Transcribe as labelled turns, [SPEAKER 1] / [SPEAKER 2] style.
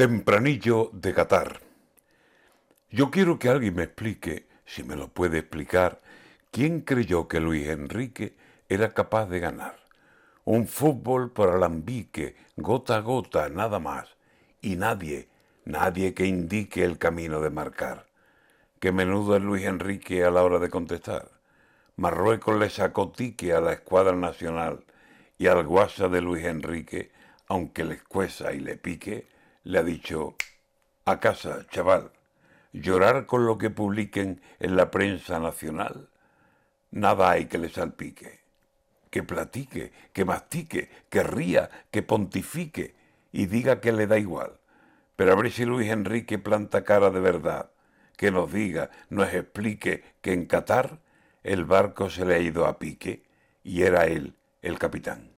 [SPEAKER 1] Tempranillo de Qatar. Yo quiero que alguien me explique, si me lo puede explicar, quién creyó que Luis Enrique era capaz de ganar. Un fútbol por alambique, gota a gota, nada más. Y nadie, nadie que indique el camino de marcar. Qué menudo es Luis Enrique a la hora de contestar. Marruecos le sacó tique a la escuadra nacional y al guasa de Luis Enrique, aunque le escueza y le pique, le ha dicho, a casa, chaval, llorar con lo que publiquen en la prensa nacional, nada hay que le salpique, que platique, que mastique, que ría, que pontifique y diga que le da igual. Pero a ver si Luis Enrique planta cara de verdad, que nos diga, nos explique que en Qatar el barco se le ha ido a pique y era él el capitán.